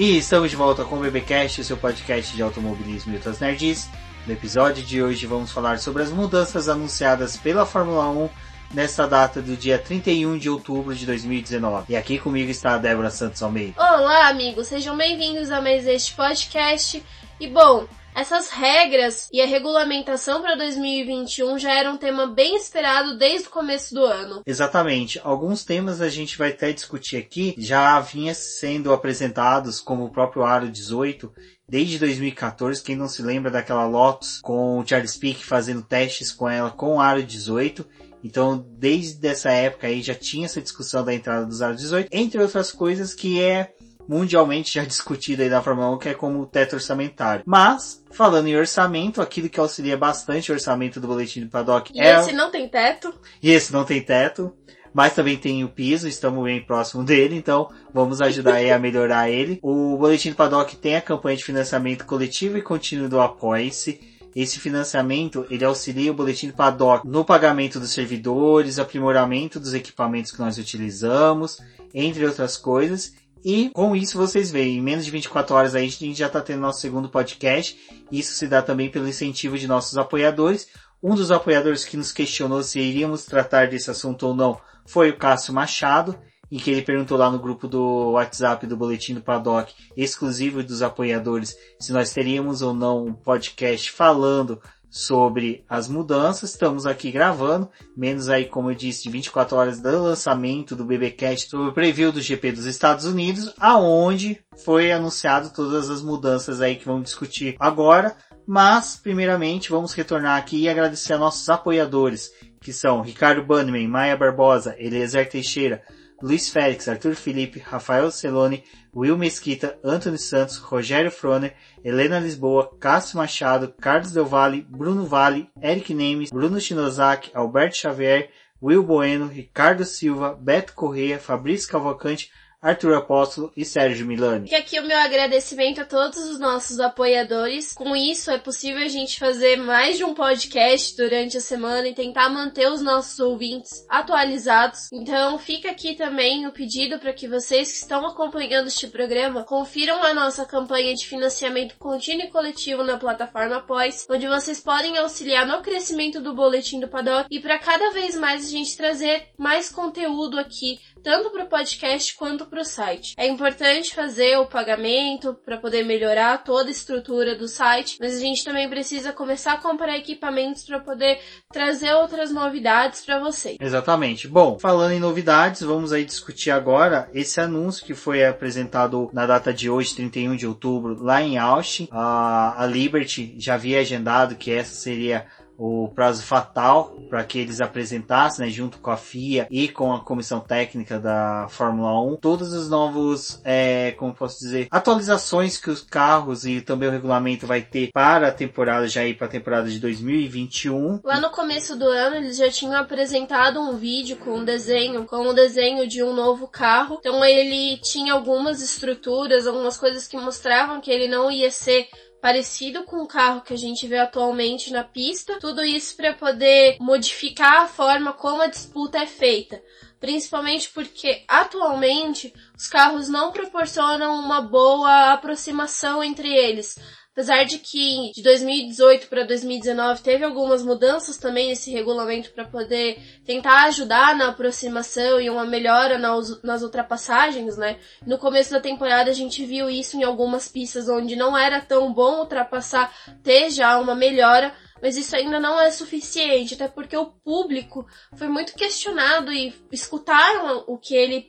E estamos de volta com o BBcast, o seu podcast de automobilismo e outras nerds. No episódio de hoje vamos falar sobre as mudanças anunciadas pela Fórmula 1 nesta data do dia 31 de outubro de 2019. E aqui comigo está a Débora Santos Almeida. Olá, amigos, sejam bem-vindos a mais este podcast. E bom, essas regras e a regulamentação para 2021 já era um tema bem esperado desde o começo do ano. Exatamente. Alguns temas a gente vai até discutir aqui já vinha sendo apresentados, como o próprio Aro 18, desde 2014. Quem não se lembra daquela Lotus com o Charles Pick fazendo testes com ela com o Aro 18. Então, desde essa época aí já tinha essa discussão da entrada dos Aro 18, entre outras coisas que é mundialmente já discutido aí na Fórmula 1, que é como o teto orçamentário. Mas, falando em orçamento, aquilo que auxilia bastante o orçamento do boletim do paddock E é... esse não tem teto? E esse não tem teto, mas também tem o piso, estamos bem próximo dele, então vamos ajudar aí a melhorar ele. O boletim do paddock tem a campanha de financiamento coletivo e contínuo do Apoia-se. Esse financiamento, ele auxilia o boletim do paddock no pagamento dos servidores, aprimoramento dos equipamentos que nós utilizamos, entre outras coisas. E com isso vocês veem, em menos de 24 horas aí a gente já está tendo nosso segundo podcast. Isso se dá também pelo incentivo de nossos apoiadores. Um dos apoiadores que nos questionou se iríamos tratar desse assunto ou não foi o Cássio Machado, em que ele perguntou lá no grupo do WhatsApp do Boletim do Paddock, exclusivo dos apoiadores, se nós teríamos ou não um podcast falando sobre as mudanças. Estamos aqui gravando, menos aí, como eu disse, de 24 horas do lançamento do BBcast sobre o preview do GP dos Estados Unidos, aonde foi anunciado todas as mudanças aí que vamos discutir agora. Mas, primeiramente, vamos retornar aqui e agradecer a nossos apoiadores, que são Ricardo Bannerman, Maia Barbosa, Eliezer Teixeira, Luiz Félix, Arthur Felipe, Rafael Celone, Will Mesquita, Antônio Santos, Rogério Froner, Helena Lisboa, Cássio Machado, Carlos Del Valle, Bruno Vale, Eric Nemes, Bruno Shinozaki, Alberto Xavier, Will Bueno, Ricardo Silva, Beto Correia, Fabrício Cavalcante, Arthur Apóstolo e Sérgio Milani. E aqui o meu agradecimento a todos os nossos apoiadores. Com isso é possível a gente fazer mais de um podcast durante a semana e tentar manter os nossos ouvintes atualizados. Então fica aqui também o pedido para que vocês que estão acompanhando este programa confiram a nossa campanha de financiamento contínuo e coletivo na plataforma Após, onde vocês podem auxiliar no crescimento do boletim do Paddock e para cada vez mais a gente trazer mais conteúdo aqui tanto para o podcast quanto para o site. É importante fazer o pagamento para poder melhorar toda a estrutura do site, mas a gente também precisa começar a comprar equipamentos para poder trazer outras novidades para vocês. Exatamente. Bom, falando em novidades, vamos aí discutir agora esse anúncio que foi apresentado na data de hoje, 31 de outubro, lá em Austin. A, a Liberty já havia agendado que essa seria o prazo fatal para que eles apresentassem, né, junto com a FIA e com a comissão técnica da Fórmula 1, todos os novos, é, como posso dizer, atualizações que os carros e também o regulamento vai ter para a temporada, já ir para a temporada de 2021. Lá no começo do ano, eles já tinham apresentado um vídeo com um desenho, com um desenho de um novo carro. Então ele tinha algumas estruturas, algumas coisas que mostravam que ele não ia ser parecido com o carro que a gente vê atualmente na pista. Tudo isso para poder modificar a forma como a disputa é feita. Principalmente porque atualmente os carros não proporcionam uma boa aproximação entre eles. Apesar de que de 2018 para 2019 teve algumas mudanças também nesse regulamento para poder tentar ajudar na aproximação e uma melhora nas, ultrapassagens, né? No começo da temporada a gente viu isso em algumas pistas onde não era tão bom ultrapassar, ter já uma melhora, mas isso ainda não é suficiente, até porque o público foi muito questionado e escutaram o que ele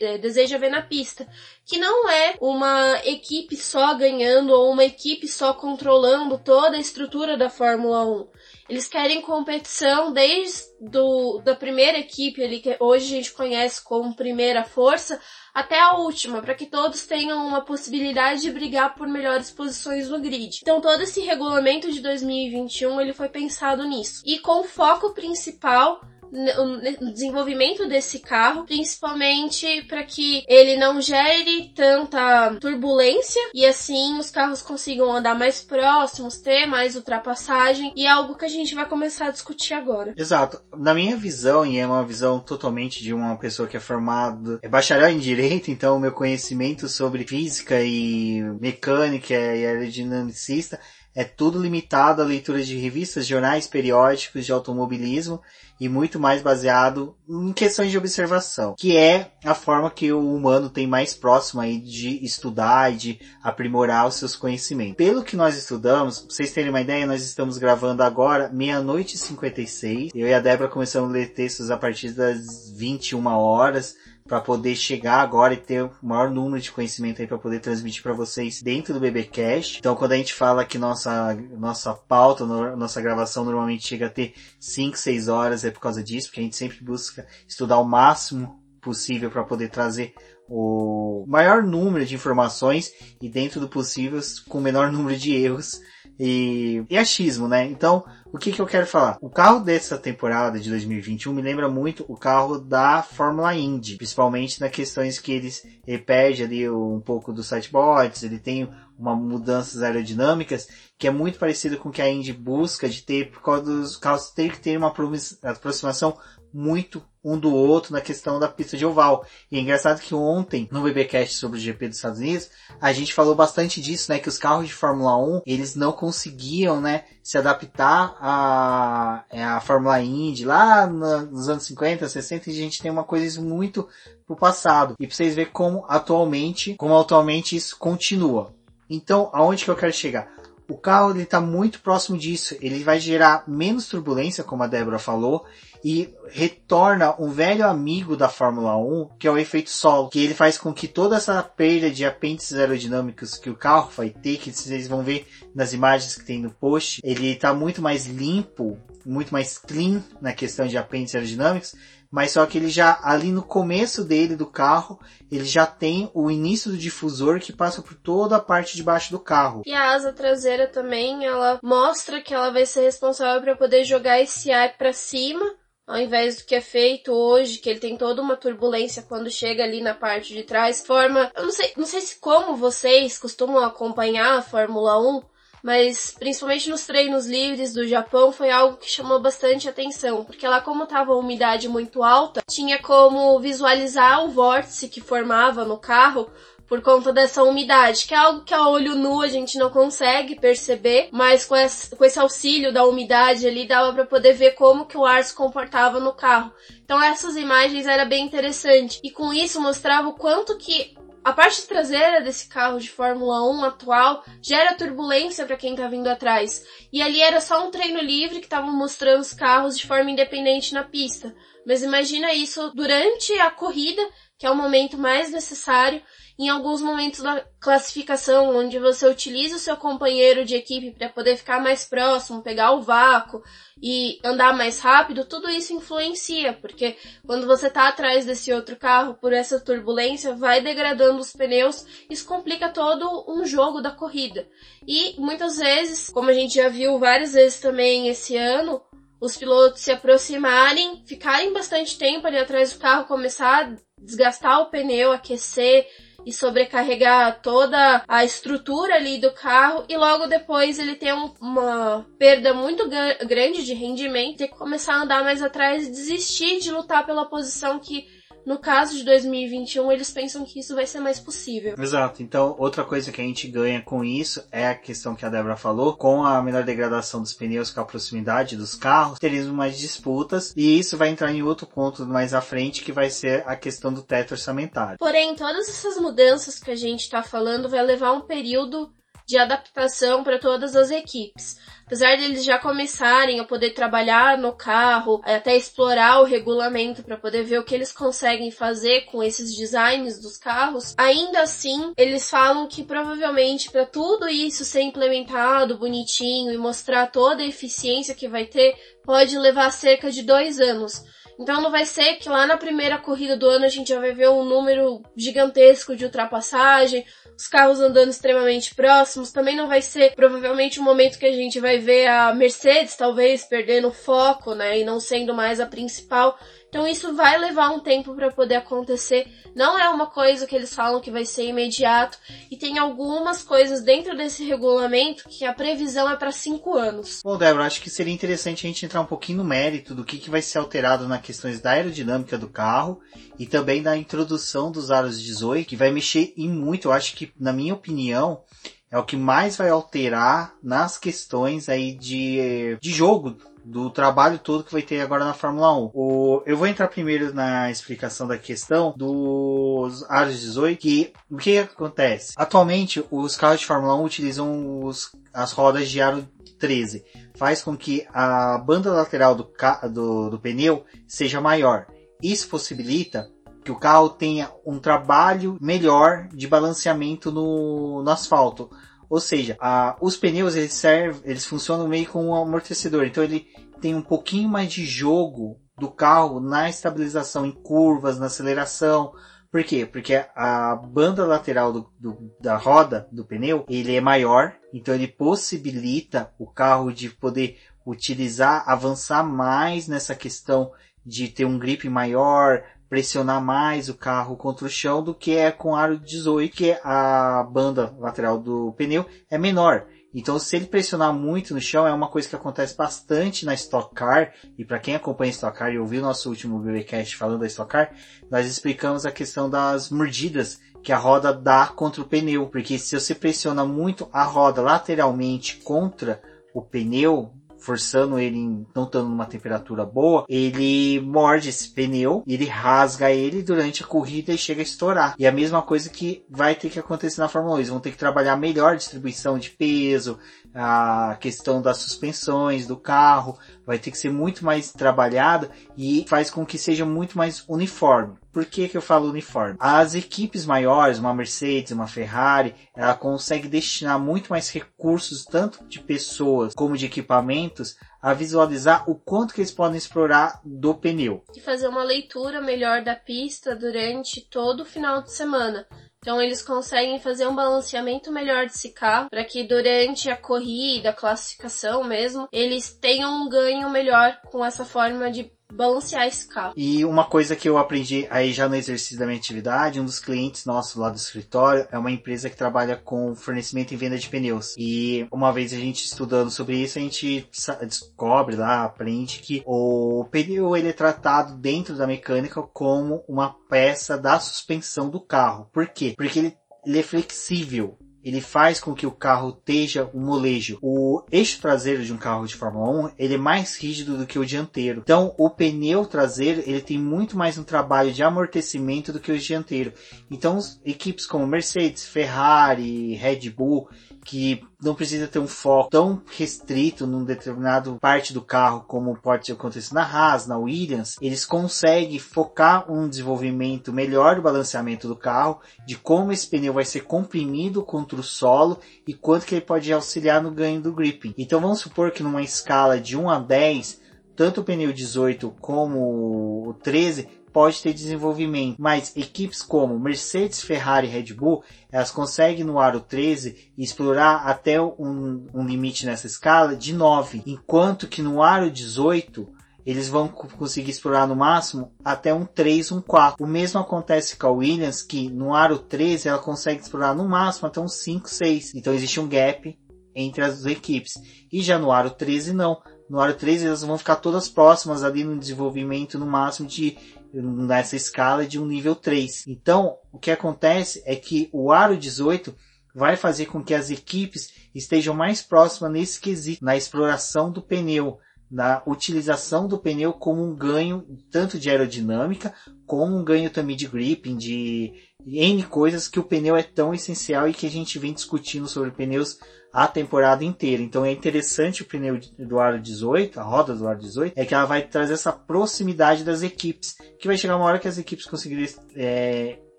eh, deseja ver na pista, que não é uma equipe só ganhando ou uma equipe só controlando toda a estrutura da Fórmula 1. Eles querem competição desde do, da primeira equipe ali, que hoje a gente conhece como primeira força, até a última, para que todos tenham uma possibilidade de brigar por melhores posições no grid. Então todo esse regulamento de 2021 ele foi pensado nisso. E com foco principal no desenvolvimento desse carro, principalmente para que ele não gere tanta turbulência e assim os carros consigam andar mais próximos, ter mais ultrapassagem e é algo que a gente vai começar a discutir agora. Exato. Na minha visão, e é uma visão totalmente de uma pessoa que é formada, é bacharel em direito, então o meu conhecimento sobre física e mecânica e aerodinamicista é tudo limitado à leitura de revistas, jornais, periódicos de automobilismo e muito mais baseado em questões de observação, que é a forma que o humano tem mais próximo aí de estudar e de aprimorar os seus conhecimentos. Pelo que nós estudamos, pra vocês terem uma ideia, nós estamos gravando agora meia-noite e 56. Eu e a Débora começamos a ler textos a partir das 21 horas para poder chegar agora e ter o maior número de conhecimento aí para poder transmitir para vocês dentro do BBcast. Então, quando a gente fala que nossa nossa pauta, nossa gravação normalmente chega a ter 5, 6 horas, é por causa disso, porque a gente sempre busca estudar o máximo possível para poder trazer o maior número de informações e dentro do possível com o menor número de erros e, e achismo, né? Então, o que, que eu quero falar? O carro dessa temporada de 2021 me lembra muito o carro da Fórmula Indy, principalmente nas questões que eles, ele perde ali um pouco dos sideboards, ele tem uma mudanças aerodinâmicas que é muito parecido com o que a Indy busca de ter, por causa dos carros ter que ter uma aproximação muito um do outro na questão da pista de oval. E é engraçado que ontem, no BBcast sobre o GP dos Estados Unidos, a gente falou bastante disso, né? Que os carros de Fórmula 1, eles não conseguiam, né? Se adaptar à, é, à Fórmula Indy lá nos anos 50, 60, e a gente tem uma coisa muito pro passado. E pra vocês verem como atualmente, como atualmente isso continua. Então, aonde que eu quero chegar? O carro ele está muito próximo disso. Ele vai gerar menos turbulência, como a Débora falou, e retorna um velho amigo da Fórmula 1, que é o efeito solo, que ele faz com que toda essa perda de apêndices aerodinâmicos que o carro vai ter, que vocês vão ver nas imagens que tem no post, ele está muito mais limpo, muito mais clean na questão de apêndices aerodinâmicos, mas só que ele já ali no começo dele do carro, ele já tem o início do difusor que passa por toda a parte de baixo do carro. E a asa traseira também, ela mostra que ela vai ser responsável para poder jogar esse ar para cima ao invés do que é feito hoje, que ele tem toda uma turbulência quando chega ali na parte de trás, forma, eu não sei, não sei se como vocês costumam acompanhar a Fórmula 1, mas principalmente nos treinos livres do Japão foi algo que chamou bastante atenção, porque lá como estava a umidade muito alta, tinha como visualizar o vórtice que formava no carro por conta dessa umidade, que é algo que a olho nu a gente não consegue perceber, mas com esse, com esse auxílio da umidade ali dava para poder ver como que o ar se comportava no carro. Então essas imagens era bem interessante e com isso mostrava o quanto que a parte traseira desse carro de Fórmula 1 atual gera turbulência para quem tá vindo atrás. E ali era só um treino livre que estavam mostrando os carros de forma independente na pista. Mas imagina isso durante a corrida, que é o momento mais necessário, em alguns momentos da classificação, onde você utiliza o seu companheiro de equipe para poder ficar mais próximo, pegar o vácuo e andar mais rápido, tudo isso influencia, porque quando você está atrás desse outro carro por essa turbulência, vai degradando os pneus, isso complica todo um jogo da corrida. E muitas vezes, como a gente já viu várias vezes também esse ano, os pilotos se aproximarem, ficarem bastante tempo ali atrás do carro, começar desgastar o pneu, aquecer, e sobrecarregar toda a estrutura ali do carro e logo depois ele tem um, uma perda muito grande de rendimento, que começar a andar mais atrás e desistir de lutar pela posição que no caso de 2021, eles pensam que isso vai ser mais possível. Exato. Então, outra coisa que a gente ganha com isso é a questão que a Débora falou, com a menor degradação dos pneus, com a proximidade dos carros, teríamos mais disputas, e isso vai entrar em outro ponto mais à frente, que vai ser a questão do teto orçamentário. Porém, todas essas mudanças que a gente está falando vai levar um período de adaptação para todas as equipes. Apesar de eles já começarem a poder trabalhar no carro, até explorar o regulamento para poder ver o que eles conseguem fazer com esses designs dos carros, ainda assim eles falam que provavelmente para tudo isso ser implementado bonitinho e mostrar toda a eficiência que vai ter, pode levar cerca de dois anos. Então não vai ser que lá na primeira corrida do ano a gente já vai ver um número gigantesco de ultrapassagem, os carros andando extremamente próximos. Também não vai ser provavelmente o um momento que a gente vai ver a Mercedes talvez perdendo foco, né, e não sendo mais a principal. Então isso vai levar um tempo para poder acontecer. Não é uma coisa que eles falam que vai ser imediato. E tem algumas coisas dentro desse regulamento que a previsão é para cinco anos. Bom, Débora, acho que seria interessante a gente entrar um pouquinho no mérito do que, que vai ser alterado nas questões da aerodinâmica do carro e também da introdução dos aros 18, que vai mexer em muito. Eu acho que, na minha opinião, é o que mais vai alterar nas questões aí de, de jogo do trabalho todo que vai ter agora na Fórmula 1. O, eu vou entrar primeiro na explicação da questão dos aros 18, que o que acontece? Atualmente, os carros de Fórmula 1 utilizam os, as rodas de aro 13. Faz com que a banda lateral do, do, do pneu seja maior. Isso possibilita que o carro tenha um trabalho melhor de balanceamento no, no asfalto ou seja, a, os pneus eles servem, eles funcionam meio como um amortecedor. Então ele tem um pouquinho mais de jogo do carro na estabilização em curvas, na aceleração. Por quê? Porque a banda lateral do, do, da roda do pneu ele é maior, então ele possibilita o carro de poder utilizar, avançar mais nessa questão de ter um grip maior, pressionar mais o carro contra o chão do que é com aro 18, que a banda lateral do pneu é menor. Então, se ele pressionar muito no chão, é uma coisa que acontece bastante na Stock Car. E para quem acompanha Stock Car e ouviu nosso último BBcast falando da Stock Car, nós explicamos a questão das mordidas que a roda dá contra o pneu. Porque se você pressiona muito a roda lateralmente contra o pneu, forçando ele, em, não estando numa temperatura boa, ele morde esse pneu, ele rasga ele durante a corrida e chega a estourar. E a mesma coisa que vai ter que acontecer na Fórmula 1. Eles vão ter que trabalhar melhor a distribuição de peso, a questão das suspensões do carro, vai ter que ser muito mais trabalhada e faz com que seja muito mais uniforme. Por que, que eu falo uniforme? As equipes maiores, uma Mercedes, uma Ferrari, ela consegue destinar muito mais recursos, tanto de pessoas como de equipamentos, a visualizar o quanto que eles podem explorar do pneu. E fazer uma leitura melhor da pista durante todo o final de semana. Então eles conseguem fazer um balanceamento melhor desse carro para que durante a corrida, a classificação mesmo, eles tenham um ganho melhor com essa forma de balancear esse carro. E uma coisa que eu aprendi aí já no exercício da minha atividade, um dos clientes nossos lá do escritório é uma empresa que trabalha com fornecimento e venda de pneus. E uma vez a gente estudando sobre isso, a gente descobre lá, aprende que o pneu ele é tratado dentro da mecânica como uma peça da suspensão do carro. Por quê? Porque ele, ele é flexível ele faz com que o carro esteja um molejo. O eixo traseiro de um carro de Fórmula 1 ele é mais rígido do que o dianteiro. Então, o pneu traseiro ele tem muito mais um trabalho de amortecimento do que o dianteiro. Então, equipes como Mercedes, Ferrari, Red Bull, que não precisa ter um foco tão restrito num determinado parte do carro como pode acontecer na Haas, na Williams, eles conseguem focar um desenvolvimento melhor do balanceamento do carro, de como esse pneu vai ser comprimido contra o solo e quanto que ele pode auxiliar no ganho do gripping. Então vamos supor que numa escala de 1 a 10, tanto o pneu 18 como o 13 pode ter desenvolvimento, mas equipes como Mercedes, Ferrari e Red Bull, elas conseguem no aro 13 explorar até um, um limite nessa escala de 9, enquanto que no aro 18 eles vão conseguir explorar no máximo até um 3, um 4. O mesmo acontece com a Williams, que no aro 13 ela consegue explorar no máximo até um 5, 6. Então existe um gap entre as equipes. E já no aro 13 não. No aro 13 elas vão ficar todas próximas ali no desenvolvimento no máximo de nessa escala de um nível 3. Então, o que acontece é que o aro 18 vai fazer com que as equipes estejam mais próximas nesse quesito, na exploração do pneu, na utilização do pneu como um ganho tanto de aerodinâmica, como um ganho também de gripping, de N coisas que o pneu é tão essencial e que a gente vem discutindo sobre pneus a temporada inteira. Então é interessante o pneu do aro 18, a roda do aro 18, é que ela vai trazer essa proximidade das equipes, que vai chegar uma hora que as equipes conseguirem é,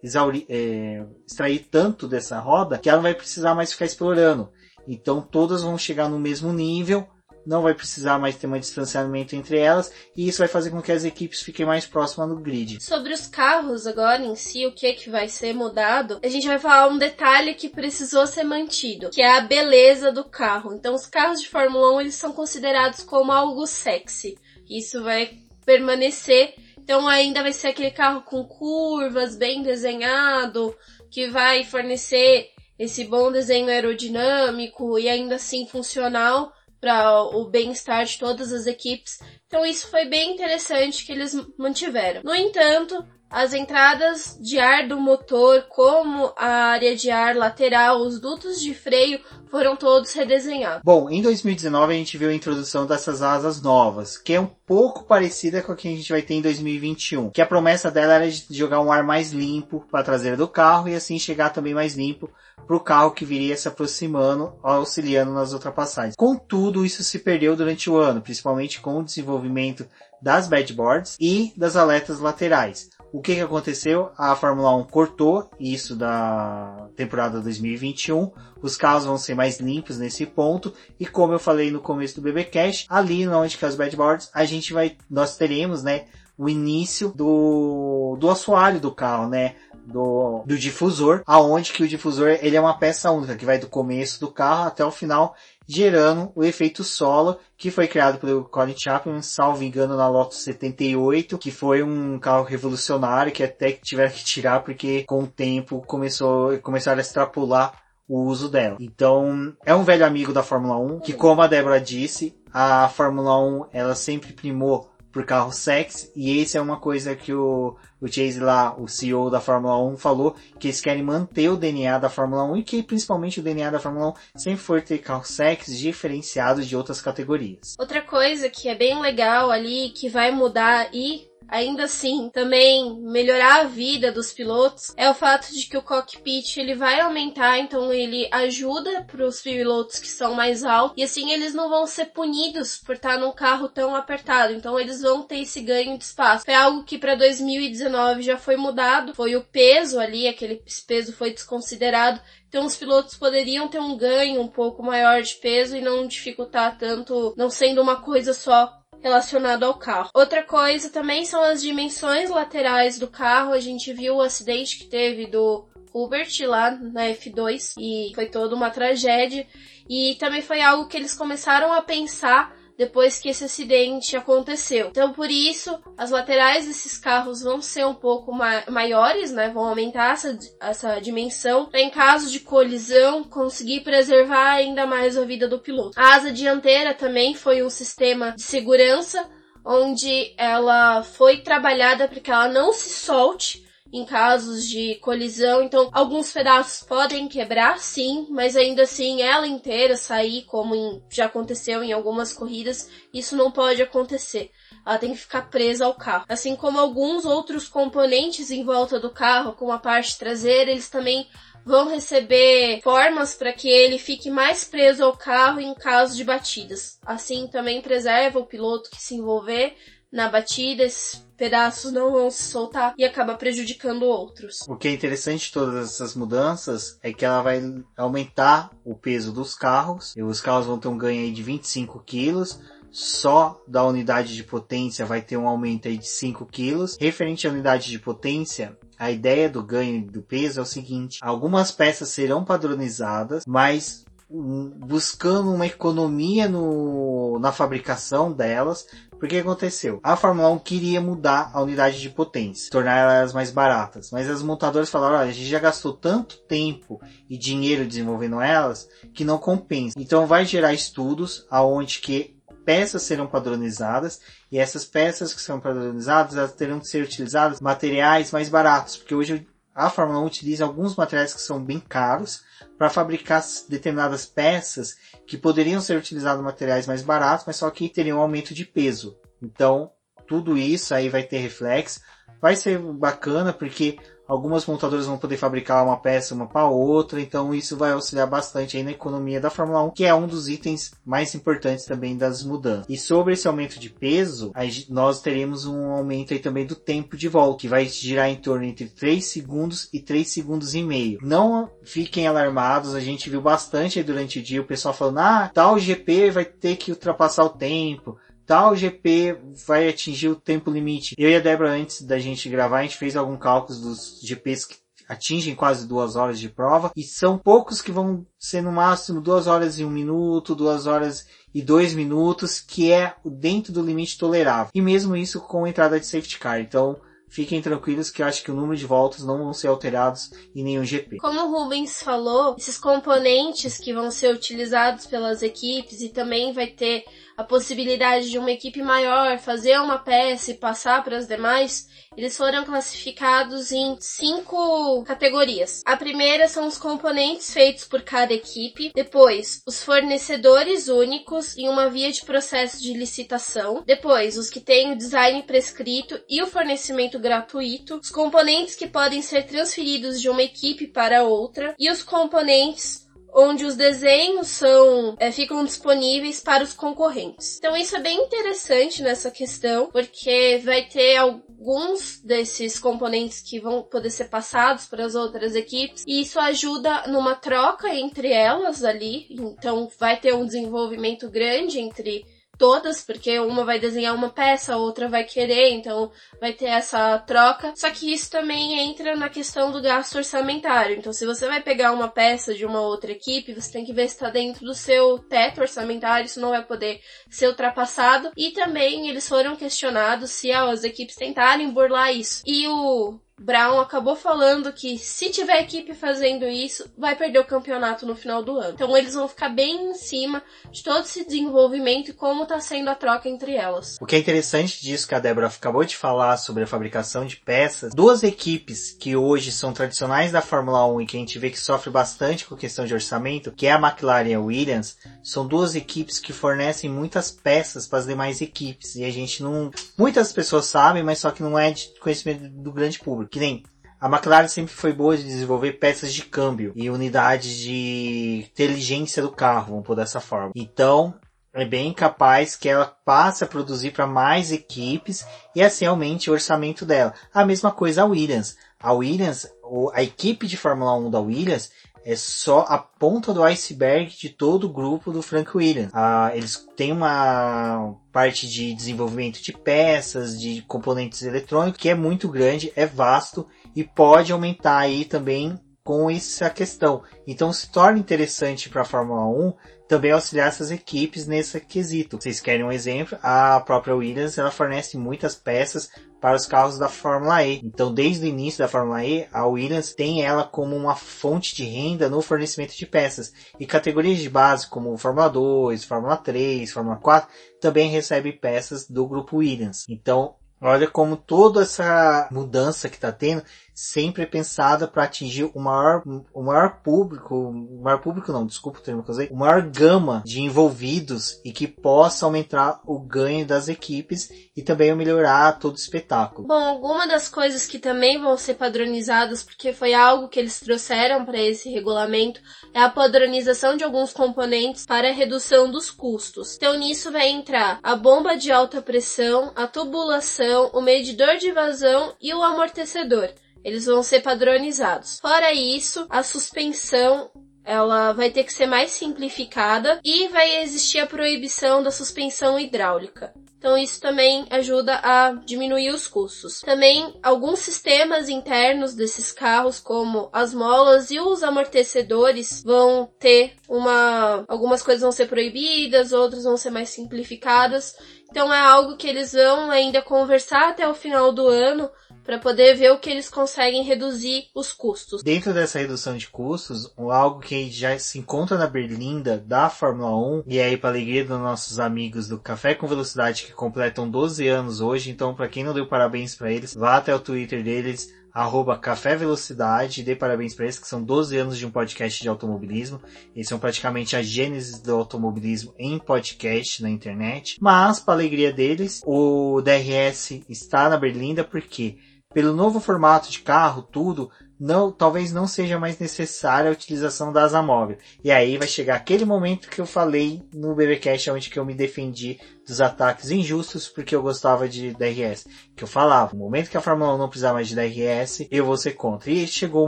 exaurir, é, extrair tanto dessa roda que ela não vai precisar mais ficar explorando. Então todas vão chegar no mesmo nível não vai precisar mais ter um distanciamento entre elas e isso vai fazer com que as equipes fiquem mais próximas no grid. Sobre os carros agora em si, o que que vai ser mudado? A gente vai falar um detalhe que precisou ser mantido, que é a beleza do carro. Então os carros de Fórmula 1 eles são considerados como algo sexy. Isso vai permanecer. Então ainda vai ser aquele carro com curvas, bem desenhado, que vai fornecer esse bom desenho aerodinâmico e ainda assim funcional para o bem-estar de todas as equipes. Então isso foi bem interessante que eles mantiveram. No entanto, as entradas de ar do motor, como a área de ar lateral, os dutos de freio, foram todos redesenhados. Bom, em 2019 a gente viu a introdução dessas asas novas, que é um pouco parecida com a que a gente vai ter em 2021. Que a promessa dela era de jogar um ar mais limpo para a traseira do carro e assim chegar também mais limpo para o carro que viria se aproximando, auxiliando nas ultrapassagens. Contudo, isso se perdeu durante o ano, principalmente com o desenvolvimento das badboards e das aletas laterais. O que, que aconteceu? A Fórmula 1 cortou isso da temporada 2021. Os carros vão ser mais limpos nesse ponto. E como eu falei no começo do BBcast, ali onde que é os badboards, a gente vai, nós teremos, né, o início do, do assoalho do carro, né? Do, do difusor, aonde que o difusor ele é uma peça única que vai do começo do carro até o final gerando o efeito solo, que foi criado pelo Colin Chapman, salvo engano, na Lotus 78, que foi um carro revolucionário que até tiveram que tirar porque com o tempo começou, começaram a extrapolar o uso dela. Então, é um velho amigo da Fórmula 1, que como a Débora disse, a Fórmula 1 ela sempre primou por carro sexy, e esse é uma coisa que o o Chase lá, o CEO da Fórmula 1, falou que eles querem manter o DNA da Fórmula 1 e que principalmente o DNA da Fórmula 1 sempre for ter carros sexy diferenciados de outras categorias. Outra coisa que é bem legal ali, que vai mudar e ainda assim também melhorar a vida dos pilotos é o fato de que o cockpit ele vai aumentar, então ele ajuda para os pilotos que são mais altos e assim eles não vão ser punidos por estar num carro tão apertado, então eles vão ter esse ganho de espaço. É algo que para 2019 já foi mudado, foi o peso ali, aquele peso foi desconsiderado então os pilotos poderiam ter um ganho um pouco maior de peso e não dificultar tanto, não sendo uma coisa só relacionado ao carro. Outra coisa também são as dimensões laterais do carro. A gente viu o acidente que teve do Hubert lá na F2 e foi toda uma tragédia. E também foi algo que eles começaram a pensar depois que esse acidente aconteceu. Então, por isso, as laterais desses carros vão ser um pouco ma maiores, né? Vão aumentar essa, essa dimensão para, em caso de colisão, conseguir preservar ainda mais a vida do piloto. A asa dianteira também foi um sistema de segurança onde ela foi trabalhada para que ela não se solte em casos de colisão. Então, alguns pedaços podem quebrar, sim, mas ainda assim ela inteira sair, como em, já aconteceu em algumas corridas, isso não pode acontecer. Ela tem que ficar presa ao carro. Assim como alguns outros componentes em volta do carro, como a parte traseira, eles também vão receber formas para que ele fique mais preso ao carro em caso de batidas. Assim também preserva o piloto que se envolver na batida, esses pedaços não vão se soltar e acaba prejudicando outros. O que é interessante de todas essas mudanças é que ela vai aumentar o peso dos carros, e os carros vão ter um ganho aí de 25 quilos, só da unidade de potência vai ter um aumento aí de 5 quilos. Referente à unidade de potência, a ideia do ganho do peso é o seguinte: algumas peças serão padronizadas, mas buscando uma economia no, na fabricação delas, porque aconteceu? A Fórmula 1 queria mudar a unidade de potência, tornar elas mais baratas, mas as montadoras falaram: olha, a gente já gastou tanto tempo e dinheiro desenvolvendo elas que não compensa. Então vai gerar estudos aonde que peças serão padronizadas e essas peças que são padronizadas elas terão que ser utilizadas materiais mais baratos, porque hoje a Fórmula 1 utiliza alguns materiais que são bem caros para fabricar determinadas peças que poderiam ser utilizados materiais mais baratos, mas só que teriam um aumento de peso. Então, tudo isso aí vai ter reflexo. Vai ser bacana porque algumas montadoras vão poder fabricar uma peça uma para outra, então isso vai auxiliar bastante aí na economia da Fórmula 1, que é um dos itens mais importantes também das mudanças. E sobre esse aumento de peso, nós teremos um aumento aí também do tempo de volta, que vai girar em torno entre 3 segundos e 3 segundos e meio. Não fiquem alarmados, a gente viu bastante aí durante o dia o pessoal falando, ah, tal GP vai ter que ultrapassar o tempo, tal GP vai atingir o tempo limite. Eu e a Débora, antes da gente gravar, a gente fez alguns cálculos dos GPs que atingem quase duas horas de prova e são poucos que vão ser no máximo duas horas e um minuto, duas horas e dois minutos, que é dentro do limite tolerável. E mesmo isso com entrada de safety car. Então, fiquem tranquilos que eu acho que o número de voltas não vão ser alterados em nenhum GP. Como o Rubens falou, esses componentes que vão ser utilizados pelas equipes e também vai ter a possibilidade de uma equipe maior fazer uma peça e passar para as demais, eles foram classificados em cinco categorias. A primeira são os componentes feitos por cada equipe, depois os fornecedores únicos em uma via de processo de licitação, depois os que têm o design prescrito e o fornecimento gratuito, os componentes que podem ser transferidos de uma equipe para outra e os componentes onde os desenhos são é, ficam disponíveis para os concorrentes. Então isso é bem interessante nessa questão, porque vai ter alguns desses componentes que vão poder ser passados para as outras equipes e isso ajuda numa troca entre elas ali. Então vai ter um desenvolvimento grande entre todas, porque uma vai desenhar uma peça, a outra vai querer, então vai ter essa troca. Só que isso também entra na questão do gasto orçamentário. Então, se você vai pegar uma peça de uma outra equipe, você tem que ver se está dentro do seu teto orçamentário, isso não vai poder ser ultrapassado. E também eles foram questionados se as equipes tentarem burlar isso. E o Brown acabou falando que se tiver equipe fazendo isso, vai perder o campeonato no final do ano. Então eles vão ficar bem em cima de todo esse desenvolvimento e como está sendo a troca entre elas. O que é interessante disso que a Débora acabou de falar sobre a fabricação de peças, duas equipes que hoje são tradicionais da Fórmula 1 e que a gente vê que sofre bastante com questão de orçamento, que é a McLaren e a Williams, são duas equipes que fornecem muitas peças para as demais equipes e a gente não, muitas pessoas sabem, mas só que não é de conhecimento do grande público que nem a McLaren sempre foi boa de desenvolver peças de câmbio e unidades de inteligência do carro, vamos por dessa forma. Então, é bem capaz que ela passe a produzir para mais equipes e assim aumente o orçamento dela. A mesma coisa a Williams. A Williams, a equipe de Fórmula 1 da Williams, é só a ponta do iceberg de todo o grupo do Frank Williams. Ah, eles têm uma parte de desenvolvimento de peças, de componentes eletrônicos, que é muito grande, é vasto e pode aumentar aí também com essa questão. Então se torna interessante para a Fórmula 1 também auxiliar essas equipes nesse quesito. Vocês querem um exemplo? A própria Williams ela fornece muitas peças para os carros da Fórmula E. Então, desde o início da Fórmula E, a Williams tem ela como uma fonte de renda no fornecimento de peças. E categorias de base como Fórmula 2, Fórmula 3, Fórmula 4 também recebem peças do grupo Williams. Então, olha como toda essa mudança que está tendo sempre pensada para atingir o maior, o maior público, o maior público não, desculpa o termo que eu usei, o maior gama de envolvidos e que possa aumentar o ganho das equipes e também melhorar todo o espetáculo. Bom, alguma das coisas que também vão ser padronizadas, porque foi algo que eles trouxeram para esse regulamento, é a padronização de alguns componentes para a redução dos custos. Então nisso vai entrar a bomba de alta pressão, a tubulação, o medidor de vazão e o amortecedor. Eles vão ser padronizados. Fora isso, a suspensão ela vai ter que ser mais simplificada e vai existir a proibição da suspensão hidráulica. Então isso também ajuda a diminuir os custos. Também alguns sistemas internos desses carros, como as molas e os amortecedores, vão ter uma algumas coisas vão ser proibidas, outras vão ser mais simplificadas. Então é algo que eles vão ainda conversar até o final do ano para poder ver o que eles conseguem reduzir os custos. Dentro dessa redução de custos, algo que já se encontra na berlinda da Fórmula 1 e aí para alegria dos nossos amigos do Café com Velocidade que completam 12 anos hoje, então para quem não deu parabéns para eles, vá até o Twitter deles arroba Café Velocidade, dê parabéns para eles, que são 12 anos de um podcast de automobilismo. Eles são praticamente a gênese do automobilismo em podcast na internet. Mas, para alegria deles, o DRS está na Berlinda porque pelo novo formato de carro, tudo, não, talvez não seja mais necessária a utilização da asa móvel. E aí vai chegar aquele momento que eu falei no BBcast onde que eu me defendi dos ataques injustos porque eu gostava de DRS. Que eu falava, no momento que a Fórmula 1 não precisar mais de DRS, eu vou ser contra. E chegou o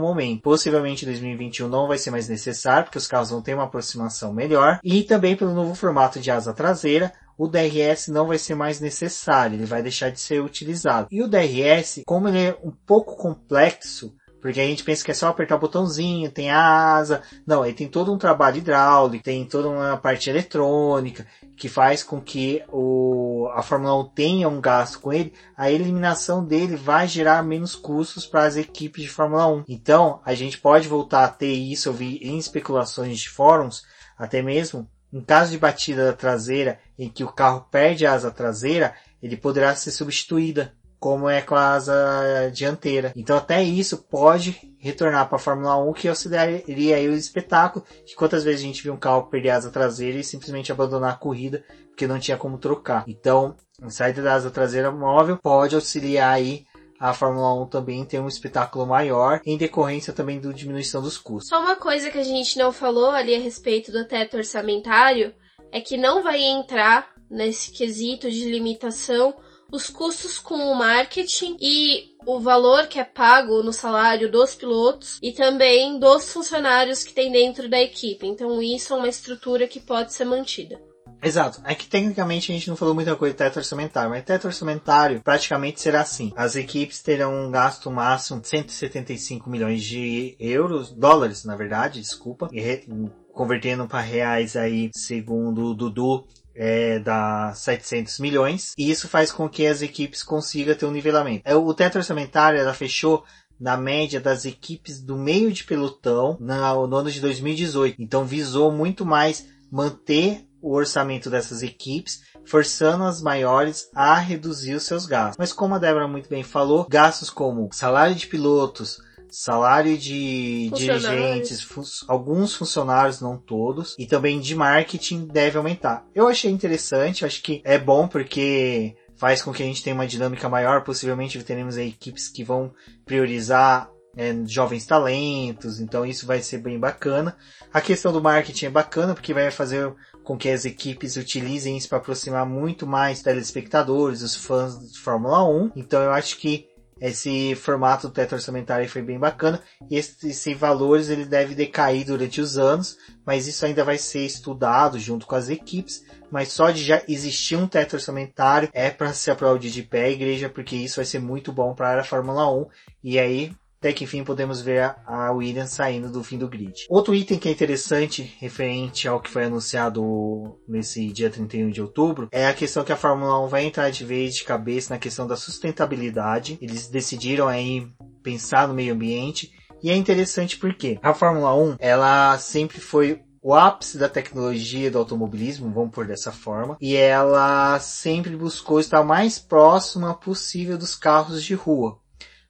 momento. Possivelmente em 2021 não vai ser mais necessário, porque os carros vão ter uma aproximação melhor. E também pelo novo formato de asa traseira, o DRS não vai ser mais necessário, ele vai deixar de ser utilizado. E o DRS, como ele é um pouco complexo, porque a gente pensa que é só apertar o botãozinho, tem a asa. Não, aí tem todo um trabalho hidráulico, tem toda uma parte eletrônica que faz com que o, a Fórmula 1 tenha um gasto com ele. A eliminação dele vai gerar menos custos para as equipes de Fórmula 1. Então, a gente pode voltar a ter isso, eu vi em especulações de fóruns, até mesmo em caso de batida traseira em que o carro perde a asa traseira, ele poderá ser substituída como é com a asa dianteira. Então até isso pode retornar para a Fórmula 1 que auxiliaria aí o espetáculo de quantas vezes a gente viu um carro perder a asa traseira e simplesmente abandonar a corrida porque não tinha como trocar. Então, a saída da asa traseira móvel pode auxiliar aí a Fórmula 1 também ter um espetáculo maior, em decorrência também da diminuição dos custos. Só uma coisa que a gente não falou ali a respeito do teto orçamentário é que não vai entrar nesse quesito de limitação os custos com o marketing e o valor que é pago no salário dos pilotos e também dos funcionários que tem dentro da equipe. Então isso é uma estrutura que pode ser mantida. Exato. É que tecnicamente a gente não falou muita coisa de teto orçamentário, mas teto orçamentário praticamente será assim. As equipes terão um gasto máximo de 175 milhões de euros, dólares, na verdade, desculpa, e convertendo para reais aí, segundo o Dudu, é, dá 700 milhões, e isso faz com que as equipes consigam ter um nivelamento. É, o teto orçamentário ela fechou na média das equipes do meio de pelotão no ano de 2018. Então visou muito mais manter o orçamento dessas equipes, forçando as maiores a reduzir os seus gastos. Mas como a Débora muito bem falou, gastos como salário de pilotos, salário de dirigentes, fun alguns funcionários, não todos, e também de marketing deve aumentar. Eu achei interessante, acho que é bom porque faz com que a gente tenha uma dinâmica maior, possivelmente teremos equipes que vão priorizar é, jovens talentos, então isso vai ser bem bacana. A questão do marketing é bacana porque vai fazer com que as equipes utilizem isso para aproximar muito mais telespectadores, os fãs de Fórmula 1. Então eu acho que esse formato do teto orçamentário foi bem bacana. E esse, esse valores ele deve decair durante os anos, mas isso ainda vai ser estudado junto com as equipes. Mas só de já existir um teto orçamentário é para se aplaudir de pé igreja, porque isso vai ser muito bom para a Fórmula 1. E aí até que enfim podemos ver a Williams saindo do fim do grid. Outro item que é interessante referente ao que foi anunciado nesse dia 31 de outubro é a questão que a Fórmula 1 vai entrar de vez de cabeça na questão da sustentabilidade. Eles decidiram aí pensar no meio ambiente e é interessante porque a Fórmula 1 ela sempre foi o ápice da tecnologia do automobilismo, vamos por dessa forma, e ela sempre buscou estar mais próxima possível dos carros de rua.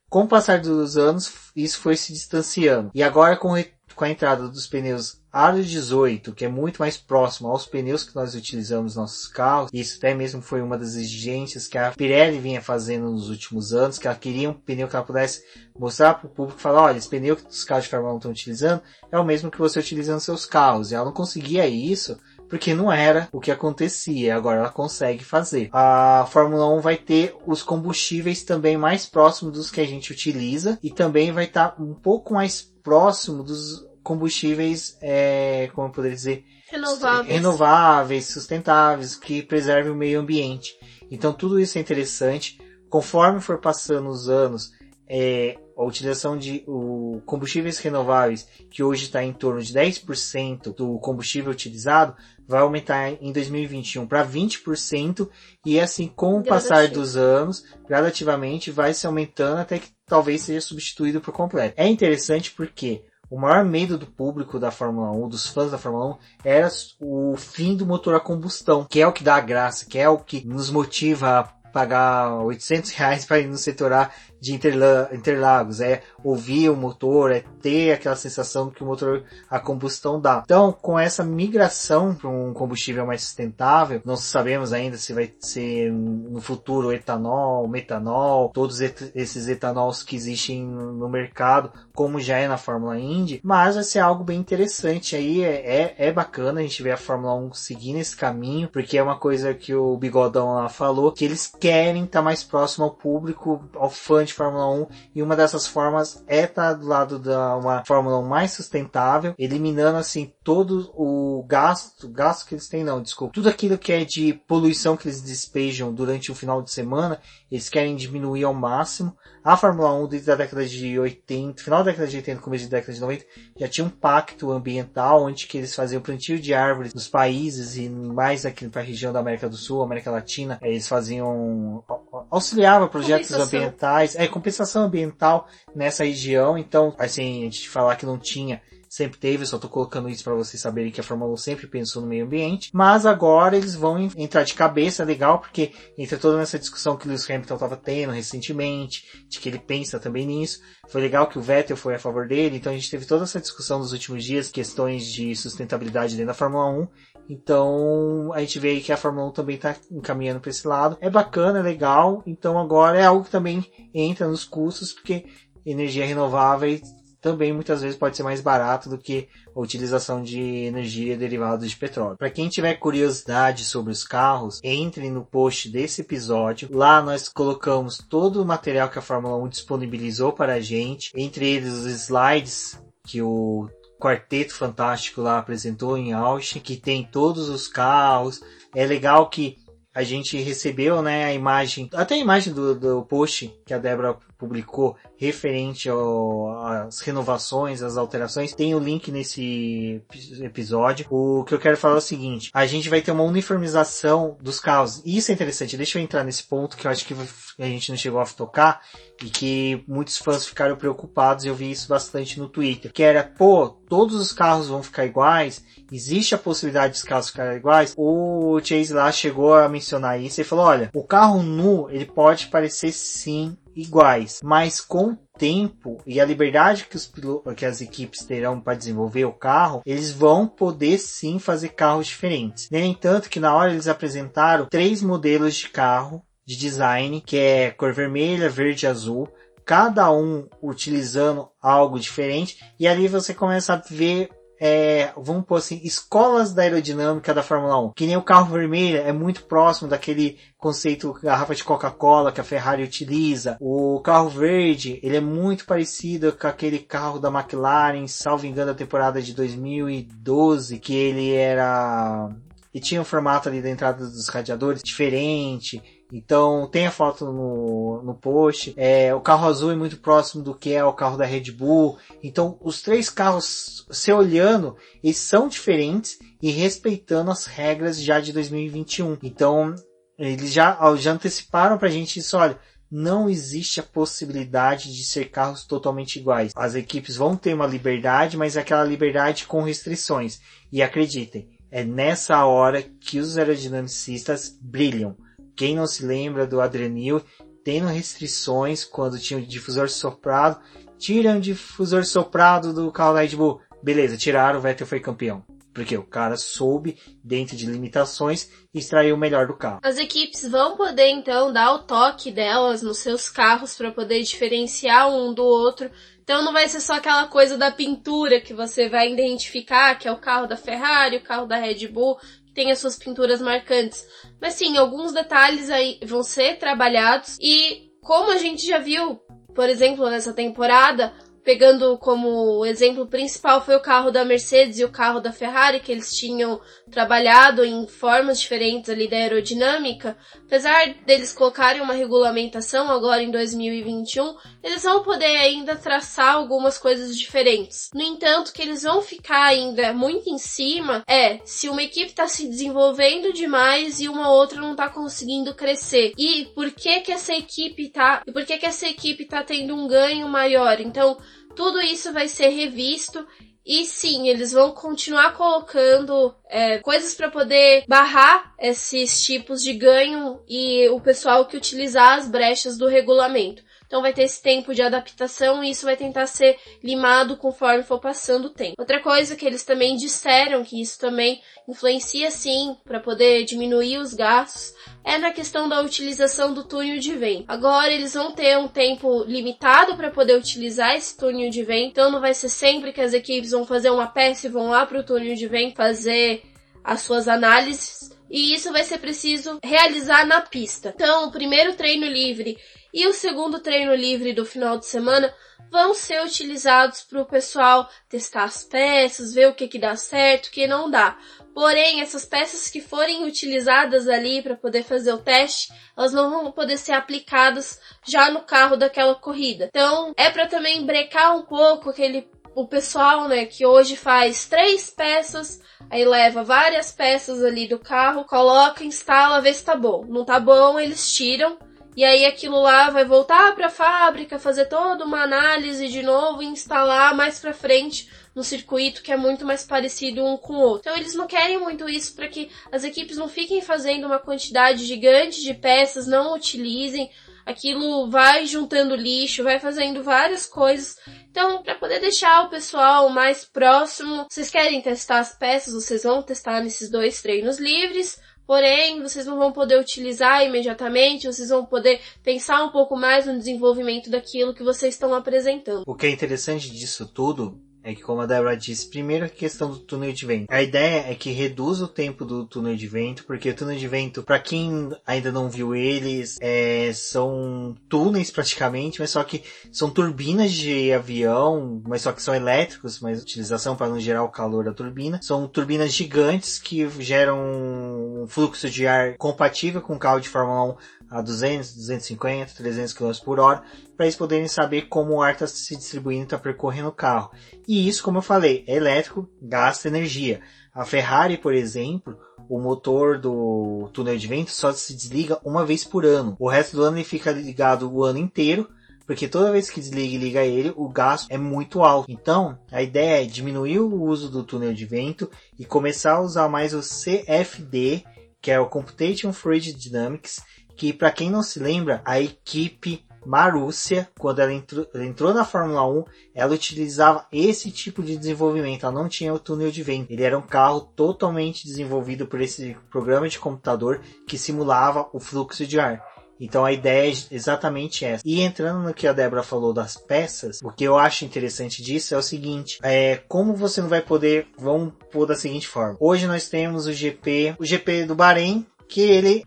Com o passar dos anos, isso foi se distanciando. E agora com, com a entrada dos pneus Aro 18, que é muito mais próximo aos pneus que nós utilizamos nos nossos carros, isso até mesmo foi uma das exigências que a Pirelli vinha fazendo nos últimos anos, que ela queria um pneu que ela pudesse mostrar para o público, falar, olha, esse pneu que os carros de Fórmula 1 estão utilizando é o mesmo que você utiliza nos seus carros. E ela não conseguia isso porque não era o que acontecia, agora ela consegue fazer. A Fórmula 1 vai ter os combustíveis também mais próximos dos que a gente utiliza e também vai estar tá um pouco mais próximo dos combustíveis, é, como eu poderia dizer, renováveis. renováveis, sustentáveis, que preservem o meio ambiente. Então tudo isso é interessante. Conforme for passando os anos, é, a utilização de o, combustíveis renováveis, que hoje está em torno de 10% do combustível utilizado, vai aumentar em 2021 para 20% e assim com o passar dos anos, gradativamente vai se aumentando até que talvez seja substituído por completo. É interessante porque o maior medo do público da Fórmula 1, dos fãs da Fórmula 1, era o fim do motor a combustão, que é o que dá a graça, que é o que nos motiva a pagar 800 reais para ir no setor A de Interlagos, é ouvir o motor, é ter aquela sensação que o motor, a combustão dá. Então, com essa migração para um combustível mais sustentável, não sabemos ainda se vai ser no futuro etanol, metanol, todos esses etanóis que existem no mercado, como já é na Fórmula Indy, mas vai ser algo bem interessante aí, é, é, é bacana a gente ver a Fórmula 1 seguindo esse caminho, porque é uma coisa que o Bigodão lá falou, que eles querem estar tá mais próximo ao público, ao fã de Fórmula 1, e uma dessas formas é estar tá do lado da uma Fórmula 1 mais sustentável, eliminando assim todo o gasto, gasto que eles têm não, desculpa, tudo aquilo que é de poluição que eles despejam durante o final de semana, eles querem diminuir ao máximo. A Fórmula 1 desde a década de 80, final da década de 80, começo da década de 90, já tinha um pacto ambiental onde que eles faziam plantio de árvores nos países e mais aqui para a região da América do Sul, América Latina, eles faziam auxiliava projetos ambientais, é compensação ambiental nessa região. Então, assim, a gente falar que não tinha sempre teve, só tô colocando isso para vocês saberem que a Fórmula 1 sempre pensou no meio ambiente, mas agora eles vão entrar de cabeça, é legal, porque entra toda essa discussão que o Lewis Hamilton estava tendo recentemente, de que ele pensa também nisso, foi legal que o Vettel foi a favor dele, então a gente teve toda essa discussão nos últimos dias, questões de sustentabilidade dentro da Fórmula 1, então a gente vê aí que a Fórmula 1 também está encaminhando para esse lado. É bacana, é legal. Então agora é algo que também entra nos custos, porque energia renovável também muitas vezes pode ser mais barato do que a utilização de energia derivada de petróleo. Para quem tiver curiosidade sobre os carros, entre no post desse episódio. Lá nós colocamos todo o material que a Fórmula 1 disponibilizou para a gente, entre eles os slides que o quarteto fantástico lá apresentou em Austin, que tem todos os carros. É legal que a gente recebeu, né, a imagem, até a imagem do, do post que a Débora publicou referente às renovações, às alterações, tem o link nesse episódio. O que eu quero falar é o seguinte, a gente vai ter uma uniformização dos carros. Isso é interessante, deixa eu entrar nesse ponto que eu acho que a gente não chegou a tocar e que muitos fãs ficaram preocupados eu vi isso bastante no Twitter, que era, pô, todos os carros vão ficar iguais, existe a possibilidade dos carros ficarem iguais. O Chase lá chegou a mencionar isso e falou, olha, o carro nu, ele pode parecer sim iguais, mas com tempo e a liberdade que, os que as equipes terão para desenvolver o carro, eles vão poder sim fazer carros diferentes. No entanto, que na hora eles apresentaram três modelos de carro de design, que é cor vermelha, verde e azul, cada um utilizando algo diferente, e ali você começa a ver é, vamos pôr assim, escolas da aerodinâmica da Fórmula 1. Que nem o carro vermelho é muito próximo daquele conceito garrafa de Coca-Cola que a Ferrari utiliza. O carro verde, ele é muito parecido com aquele carro da McLaren, salvo engano, da temporada de 2012, que ele era e tinha um formato ali da entrada dos radiadores diferente. Então tem a foto no, no post. É, o carro azul é muito próximo do que é o carro da Red Bull. Então os três carros, se olhando, eles são diferentes e respeitando as regras já de 2021. Então eles já, já anteciparam pra gente isso, olha, não existe a possibilidade de ser carros totalmente iguais. As equipes vão ter uma liberdade, mas é aquela liberdade com restrições. E acreditem, é nessa hora que os aerodinamicistas brilham quem não se lembra do Adrenil, tendo restrições quando tinha o difusor soprado, tiram o difusor soprado do carro da Red Bull. Beleza, tiraram, o Vettel foi campeão. Porque o cara soube, dentro de limitações, extrair o melhor do carro. As equipes vão poder então dar o toque delas nos seus carros para poder diferenciar um do outro. Então não vai ser só aquela coisa da pintura que você vai identificar, que é o carro da Ferrari, o carro da Red Bull, tem as suas pinturas marcantes. Mas sim, alguns detalhes aí vão ser trabalhados e como a gente já viu, por exemplo, nessa temporada, pegando como exemplo principal foi o carro da Mercedes e o carro da Ferrari, que eles tinham trabalhado em formas diferentes ali da aerodinâmica, apesar deles colocarem uma regulamentação agora em 2021, eles vão poder ainda traçar algumas coisas diferentes. No entanto, que eles vão ficar ainda muito em cima é se uma equipe está se desenvolvendo demais e uma outra não está conseguindo crescer. E por que que essa equipe tá, e por que que essa equipe tá tendo um ganho maior? Então, tudo isso vai ser revisto e sim, eles vão continuar colocando é, coisas para poder barrar esses tipos de ganho e o pessoal que utilizar as brechas do regulamento. Então vai ter esse tempo de adaptação e isso vai tentar ser limado conforme for passando o tempo. Outra coisa que eles também disseram que isso também influencia sim para poder diminuir os gastos é na questão da utilização do túnel de vento. Agora eles vão ter um tempo limitado para poder utilizar esse túnel de vento, então não vai ser sempre que as equipes vão fazer uma peça e vão lá para o túnel de vento fazer as suas análises. E isso vai ser preciso realizar na pista. Então, o primeiro treino livre e o segundo treino livre do final de semana vão ser utilizados para o pessoal testar as peças, ver o que, que dá certo, o que não dá. Porém, essas peças que forem utilizadas ali para poder fazer o teste, elas não vão poder ser aplicadas já no carro daquela corrida. Então, é para também brecar um pouco aquele o pessoal, né, que hoje faz três peças, aí leva várias peças ali do carro, coloca, instala, vê se tá bom. Não tá bom, eles tiram e aí aquilo lá vai voltar para a fábrica, fazer toda uma análise de novo e instalar mais para frente no circuito que é muito mais parecido um com o outro. Então eles não querem muito isso para que as equipes não fiquem fazendo uma quantidade gigante de peças, não utilizem, aquilo vai juntando lixo, vai fazendo várias coisas. Então, para poder deixar o pessoal mais próximo, vocês querem testar as peças, vocês vão testar nesses dois treinos livres. Porém, vocês não vão poder utilizar imediatamente, vocês vão poder pensar um pouco mais no desenvolvimento daquilo que vocês estão apresentando. O que é interessante disso tudo é que, como a Débora disse, primeiro a questão do túnel de vento. A ideia é que reduz o tempo do túnel de vento, porque o túnel de vento, para quem ainda não viu eles, é, são túneis praticamente, mas só que são turbinas de avião, mas só que são elétricos, mas utilização para não gerar o calor da turbina. São turbinas gigantes que geram um fluxo de ar compatível com o carro de Fórmula 1 a 200, 250, 300 km por hora, para eles poderem saber como o ar está se distribuindo, está percorrendo o carro. E isso, como eu falei, é elétrico, gasta energia. A Ferrari, por exemplo, o motor do túnel de vento só se desliga uma vez por ano. O resto do ano ele fica ligado o ano inteiro, porque toda vez que desliga e liga ele, o gasto é muito alto. Então, a ideia é diminuir o uso do túnel de vento e começar a usar mais o CFD, que é o Computation Fluid Dynamics, que para quem não se lembra, a equipe Marúcia, quando ela entrou, entrou, na Fórmula 1, ela utilizava esse tipo de desenvolvimento. Ela não tinha o túnel de vento. Ele era um carro totalmente desenvolvido por esse programa de computador que simulava o fluxo de ar. Então a ideia é exatamente essa. E entrando no que a Débora falou das peças, o que eu acho interessante disso é o seguinte: é como você não vai poder, vamos pôr da seguinte forma. Hoje nós temos o GP, o GP do Bahrein, que ele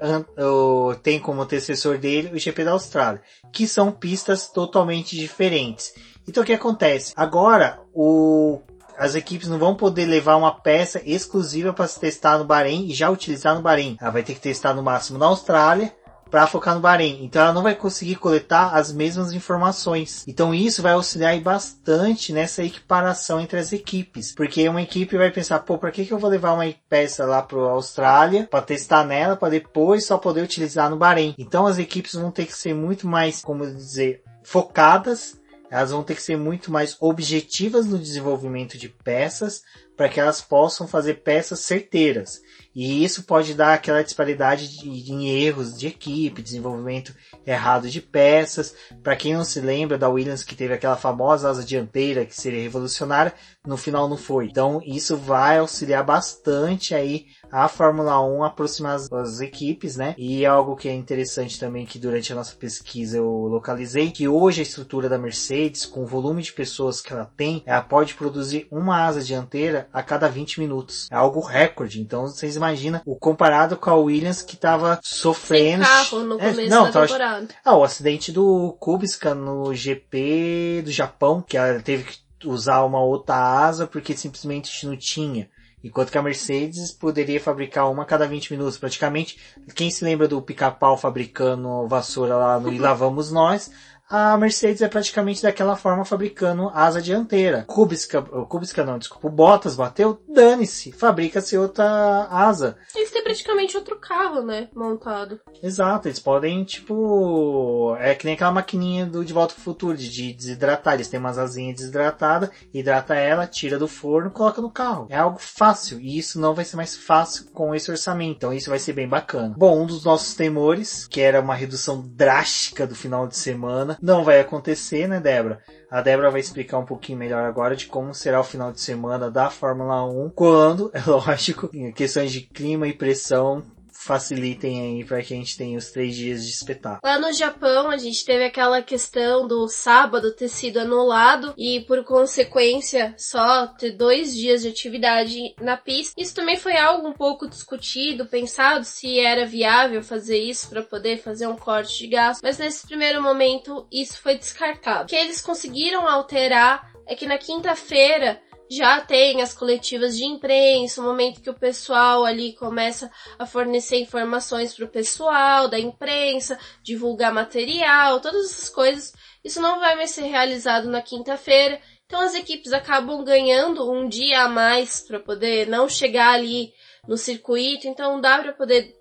tem como antecessor dele o GP da Austrália, que são pistas totalmente diferentes. Então o que acontece? Agora o, as equipes não vão poder levar uma peça exclusiva para se testar no Bahrein e já utilizar no Bahrein. Ela vai ter que testar no máximo na Austrália para focar no Bahrein. Então ela não vai conseguir coletar as mesmas informações. Então isso vai auxiliar bastante nessa equiparação entre as equipes, porque uma equipe vai pensar, pô, para que que eu vou levar uma peça lá para a Austrália para testar nela para depois só poder utilizar no Bahrein? Então as equipes vão ter que ser muito mais, como dizer, focadas elas vão ter que ser muito mais objetivas no desenvolvimento de peças para que elas possam fazer peças certeiras. E isso pode dar aquela disparidade de, de, em erros de equipe, desenvolvimento errado de peças. Para quem não se lembra da Williams que teve aquela famosa asa dianteira que seria revolucionária, no final não foi. Então isso vai auxiliar bastante aí a Fórmula 1 aproximar as, as, equipes, né? E algo que é interessante também que durante a nossa pesquisa eu localizei, que hoje a estrutura da Mercedes, com o volume de pessoas que ela tem, ela pode produzir uma asa dianteira a cada 20 minutos. É algo recorde. Então vocês imaginam o comparado com a Williams que estava sofrendo. Sem carro no é, começo é, não, da tava... temporada. Ah, o acidente do Kubica no GP do Japão, que ela teve que usar uma outra asa porque simplesmente não tinha. Enquanto que a Mercedes poderia fabricar uma a cada 20 minutos, praticamente. Quem se lembra do pica-pau fabricando vassoura lá no E Lá Vamos Nós, a Mercedes é praticamente daquela forma fabricando asa dianteira. Kubica, Kubica não, desculpa, o Bottas bateu, dane-se, fabrica-se outra asa. Eles têm praticamente outro carro, né, montado. Exato, eles podem, tipo, é que nem aquela maquininha do De Volta pro Futuro, de desidratar, eles têm umas asinhas desidratadas, hidrata ela, tira do forno, coloca no carro. É algo fácil, e isso não vai ser mais fácil com esse orçamento, então isso vai ser bem bacana. Bom, um dos nossos temores, que era uma redução drástica do final de semana, não vai acontecer, né, Débora? A Débora vai explicar um pouquinho melhor agora de como será o final de semana da Fórmula 1, quando, é lógico, questões de clima e pressão facilitem aí para que a gente tenha os três dias de espetáculo. Lá no Japão, a gente teve aquela questão do sábado ter sido anulado e, por consequência, só ter dois dias de atividade na pista. Isso também foi algo um pouco discutido, pensado se era viável fazer isso para poder fazer um corte de gasto, mas nesse primeiro momento isso foi descartado. O que eles conseguiram alterar é que na quinta-feira já tem as coletivas de imprensa, o momento que o pessoal ali começa a fornecer informações para o pessoal da imprensa, divulgar material, todas essas coisas. Isso não vai mais ser realizado na quinta-feira. Então as equipes acabam ganhando um dia a mais para poder não chegar ali no circuito. Então dá para poder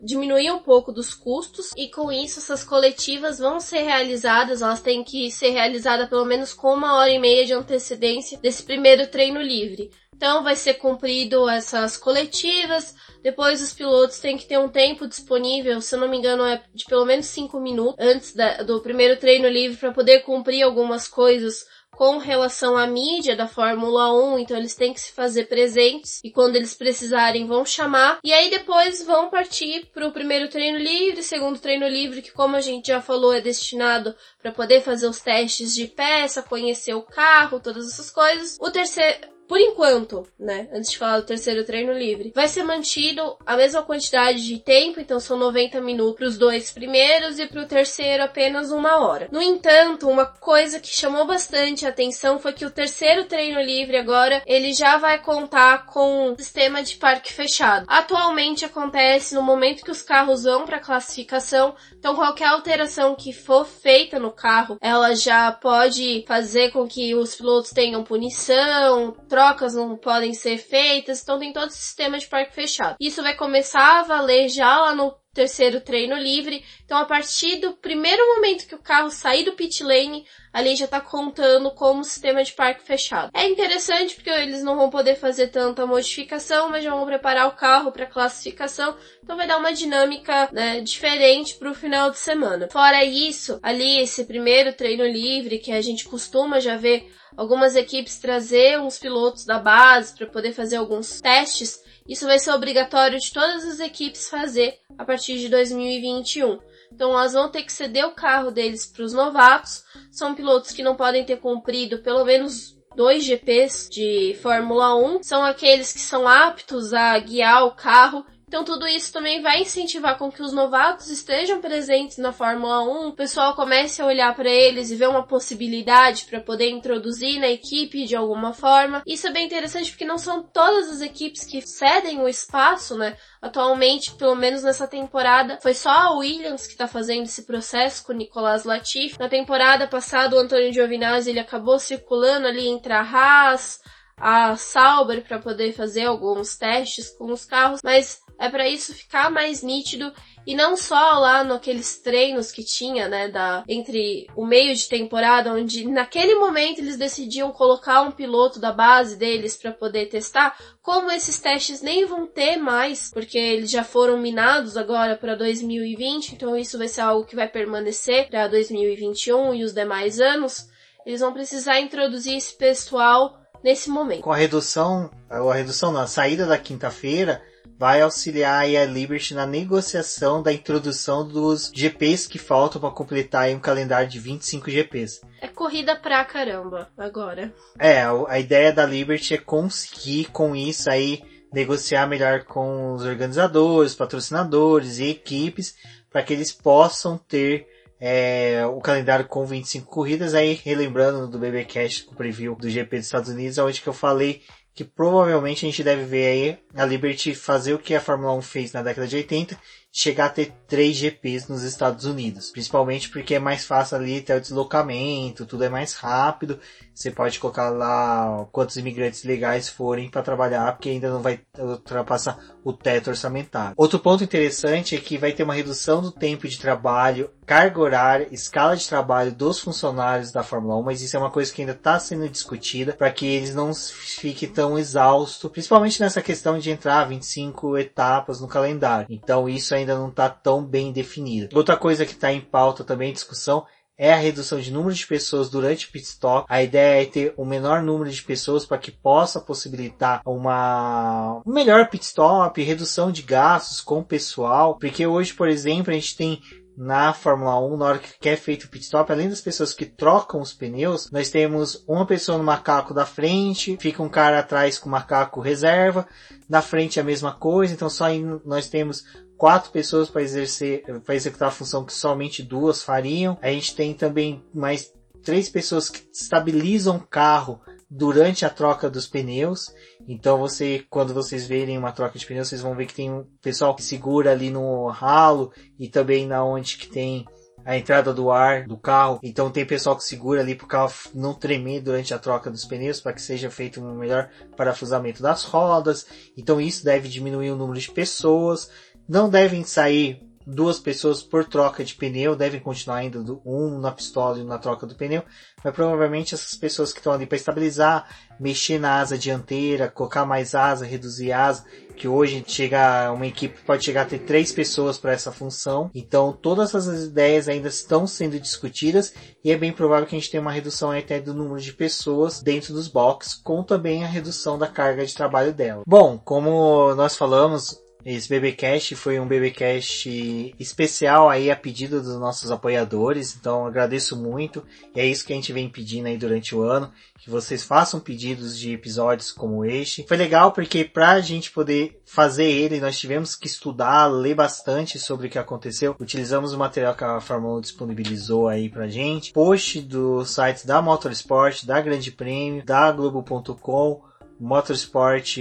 diminuir um pouco dos custos e com isso essas coletivas vão ser realizadas, elas têm que ser realizadas pelo menos com uma hora e meia de antecedência desse primeiro treino livre. Então vai ser cumprido essas coletivas, depois os pilotos têm que ter um tempo disponível, se eu não me engano é de pelo menos 5 minutos antes da, do primeiro treino livre para poder cumprir algumas coisas com relação à mídia da Fórmula 1, então eles têm que se fazer presentes e quando eles precisarem vão chamar. E aí depois vão partir para o primeiro treino livre, segundo treino livre, que como a gente já falou é destinado para poder fazer os testes de peça, conhecer o carro, todas essas coisas. O terceiro por enquanto, né, antes de falar do terceiro treino livre, vai ser mantido a mesma quantidade de tempo, então são 90 minutos para os dois primeiros e para o terceiro apenas uma hora. No entanto, uma coisa que chamou bastante atenção foi que o terceiro treino livre agora ele já vai contar com um sistema de parque fechado. Atualmente acontece no momento que os carros vão para classificação, então qualquer alteração que for feita no carro, ela já pode fazer com que os pilotos tenham punição, trocas não podem ser feitas, então tem todo o sistema de parque fechado. Isso vai começar a valer já lá no terceiro treino livre. Então, a partir do primeiro momento que o carro sair do pit lane, ali já está contando como sistema de parque fechado. É interessante porque eles não vão poder fazer tanta modificação, mas já vão preparar o carro para classificação, então vai dar uma dinâmica né, diferente para o final de semana. Fora isso, ali esse primeiro treino livre que a gente costuma já ver algumas equipes trazer uns pilotos da base para poder fazer alguns testes. Isso vai ser obrigatório de todas as equipes fazer a partir de 2021. Então elas vão ter que ceder o carro deles para os novatos. São pilotos que não podem ter cumprido pelo menos dois GPs de Fórmula 1. São aqueles que são aptos a guiar o carro então tudo isso também vai incentivar com que os novatos estejam presentes na Fórmula 1, o pessoal comece a olhar para eles e ver uma possibilidade para poder introduzir na equipe de alguma forma. Isso é bem interessante porque não são todas as equipes que cedem o espaço, né? Atualmente, pelo menos nessa temporada, foi só a Williams que está fazendo esse processo com o Nicolas Latifi. Na temporada passada, o Antônio Giovinazzi ele acabou circulando ali entre a Haas, a Sauber para poder fazer alguns testes com os carros, mas é para isso ficar mais nítido e não só lá naqueles treinos que tinha, né, da entre o meio de temporada onde naquele momento eles decidiam colocar um piloto da base deles para poder testar, como esses testes nem vão ter mais, porque eles já foram minados agora para 2020, então isso vai ser algo que vai permanecer para 2021 e os demais anos. Eles vão precisar introduzir esse pessoal nesse momento. Com a redução, a redução na saída da quinta-feira, vai auxiliar a Liberty na negociação da introdução dos GPs que faltam para completar um calendário de 25 GPs. É corrida pra caramba agora. É, a ideia da Liberty é conseguir com isso aí negociar melhor com os organizadores, patrocinadores e equipes para que eles possam ter é, o calendário com 25 corridas, aí relembrando do BBcast o preview do GP dos Estados Unidos, onde que eu falei que provavelmente a gente deve ver aí a Liberty fazer o que a Fórmula 1 fez na década de 80, chegar a ter três GPs nos Estados Unidos. Principalmente porque é mais fácil ali ter o deslocamento, tudo é mais rápido. Você pode colocar lá quantos imigrantes legais forem para trabalhar, porque ainda não vai ultrapassar o teto orçamentário. Outro ponto interessante é que vai ter uma redução do tempo de trabalho, carga horária, escala de trabalho dos funcionários da Fórmula 1, mas isso é uma coisa que ainda está sendo discutida para que eles não fiquem tão exaustos, principalmente nessa questão de entrar 25 etapas no calendário. Então isso ainda não está tão bem definido. Outra coisa que está em pauta também, discussão, é a redução de número de pessoas durante o pit stop. A ideia é ter o menor número de pessoas para que possa possibilitar uma um melhor pit stop, redução de gastos com o pessoal, porque hoje, por exemplo, a gente tem na Fórmula 1, na hora que é feito o pit stop, além das pessoas que trocam os pneus, nós temos uma pessoa no macaco da frente, fica um cara atrás com o macaco reserva, na frente a mesma coisa, então só nós temos quatro pessoas para exercer, para executar a função que somente duas fariam. A gente tem também mais três pessoas que estabilizam o carro durante a troca dos pneus. Então você, quando vocês verem uma troca de pneus, vocês vão ver que tem um pessoal que segura ali no ralo e também na onde que tem a entrada do ar do carro. Então tem pessoal que segura ali para o carro não tremer durante a troca dos pneus para que seja feito um melhor parafusamento das rodas. Então isso deve diminuir o número de pessoas. Não devem sair duas pessoas por troca de pneu, devem continuar ainda um na pistola e na troca do pneu, mas provavelmente essas pessoas que estão ali para estabilizar, mexer na asa dianteira, colocar mais asa, reduzir asa, que hoje chega uma equipe pode chegar a ter três pessoas para essa função. Então todas essas ideias ainda estão sendo discutidas e é bem provável que a gente tenha uma redução até do número de pessoas dentro dos boxes, com também a redução da carga de trabalho dela. Bom, como nós falamos, esse BBcast foi um BBcast especial aí a pedido dos nossos apoiadores, então agradeço muito. E é isso que a gente vem pedindo aí durante o ano, que vocês façam pedidos de episódios como este. Foi legal porque pra gente poder fazer ele, nós tivemos que estudar, ler bastante sobre o que aconteceu. Utilizamos o material que a Fórmula 1 disponibilizou aí pra gente. Post do site da Motorsport, da Grande Prêmio, da Globo.com, Motorsport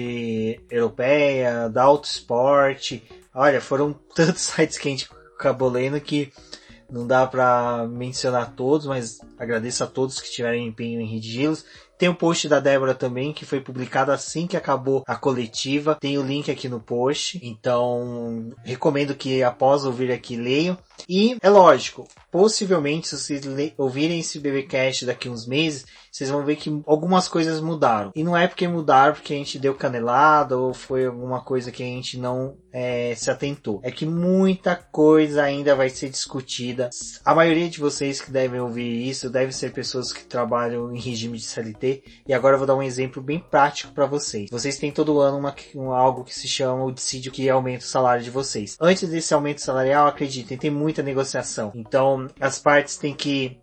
Europeia, da Autosport. Olha, foram tantos sites que a gente acabou lendo que não dá para mencionar todos, mas agradeço a todos que tiveram empenho em redigi-los. Tem o post da Débora também, que foi publicado assim que acabou a coletiva. Tem o link aqui no post. Então, recomendo que após ouvir aqui leiam. E é lógico, possivelmente se vocês ouvirem esse BBcast daqui uns meses, vocês vão ver que algumas coisas mudaram. E não é porque mudaram porque a gente deu canelada ou foi alguma coisa que a gente não é, se atentou. É que muita coisa ainda vai ser discutida. A maioria de vocês que devem ouvir isso devem ser pessoas que trabalham em regime de CLT. E agora eu vou dar um exemplo bem prático para vocês. Vocês têm todo ano uma, um, algo que se chama o dissídio que aumenta o salário de vocês. Antes desse aumento salarial, acreditem, tem muita negociação. Então as partes têm que